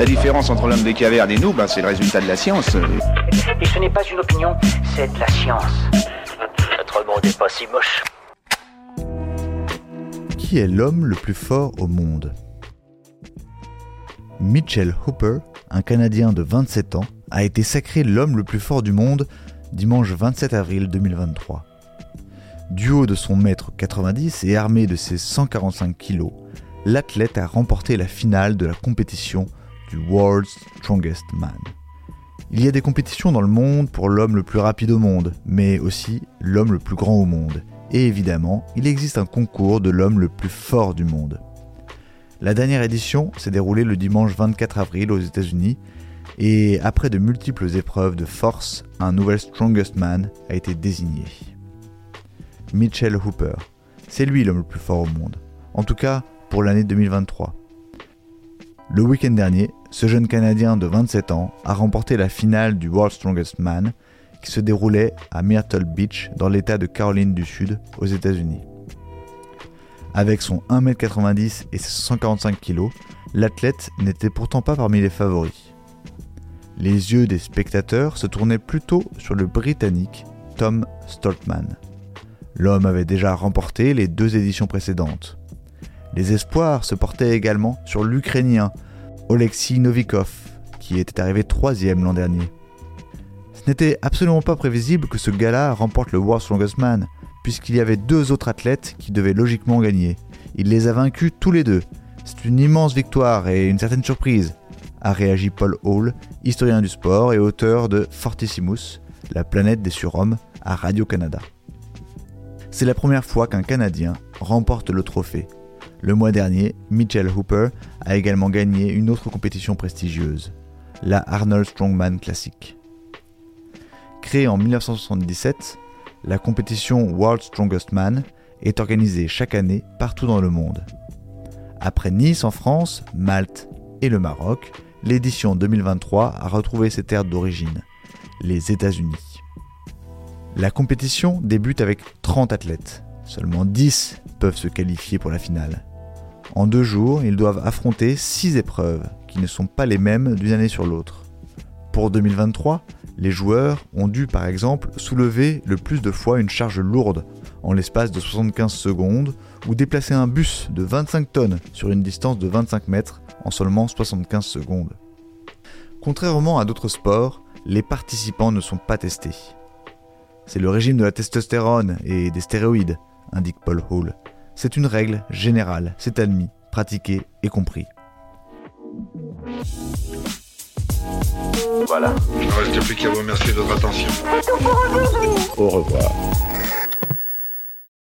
La différence entre l'homme des cavernes et nous, ben, c'est le résultat de la science. Et ce n'est pas une opinion, c'est de la science. Notre monde n'est pas si moche. Qui est l'homme le plus fort au monde? Mitchell Hooper, un Canadien de 27 ans, a été sacré l'homme le plus fort du monde dimanche 27 avril 2023. Du haut de son mètre 90 et armé de ses 145 kilos, l'athlète a remporté la finale de la compétition du World's Strongest Man. Il y a des compétitions dans le monde pour l'homme le plus rapide au monde, mais aussi l'homme le plus grand au monde. Et évidemment, il existe un concours de l'homme le plus fort du monde. La dernière édition s'est déroulée le dimanche 24 avril aux États-Unis et après de multiples épreuves de force, un nouvel Strongest Man a été désigné. Mitchell Hooper. C'est lui l'homme le plus fort au monde. En tout cas, pour l'année 2023. Le week-end dernier, ce jeune Canadien de 27 ans a remporté la finale du World Strongest Man qui se déroulait à Myrtle Beach dans l'État de Caroline du Sud aux États-Unis. Avec son 1m90 et ses 145 kg, l'athlète n'était pourtant pas parmi les favoris. Les yeux des spectateurs se tournaient plutôt sur le Britannique Tom Stoltman. L'homme avait déjà remporté les deux éditions précédentes. Les espoirs se portaient également sur l'Ukrainien Oleksiy Novikov, qui était arrivé troisième l'an dernier. Ce n'était absolument pas prévisible que ce gars-là remporte le World's Strongest Man, puisqu'il y avait deux autres athlètes qui devaient logiquement gagner. Il les a vaincus tous les deux. C'est une immense victoire et une certaine surprise, a réagi Paul Hall, historien du sport et auteur de Fortissimus, la planète des surhommes, à Radio-Canada. C'est la première fois qu'un Canadien remporte le trophée. Le mois dernier, Mitchell Hooper a également gagné une autre compétition prestigieuse, la Arnold Strongman Classic. Créée en 1977, la compétition World Strongest Man est organisée chaque année partout dans le monde. Après Nice en France, Malte et le Maroc, l'édition 2023 a retrouvé ses terres d'origine, les États-Unis. La compétition débute avec 30 athlètes. Seulement 10 peuvent se qualifier pour la finale. En deux jours, ils doivent affronter 6 épreuves qui ne sont pas les mêmes d'une année sur l'autre. Pour 2023, les joueurs ont dû par exemple soulever le plus de fois une charge lourde en l'espace de 75 secondes ou déplacer un bus de 25 tonnes sur une distance de 25 mètres en seulement 75 secondes. Contrairement à d'autres sports, les participants ne sont pas testés. C'est le régime de la testostérone et des stéroïdes, indique Paul Hall. C'est une règle générale, c'est admis, pratiqué et compris. Voilà. Il ne reste plus qu'à vous remercier de votre attention. Au revoir.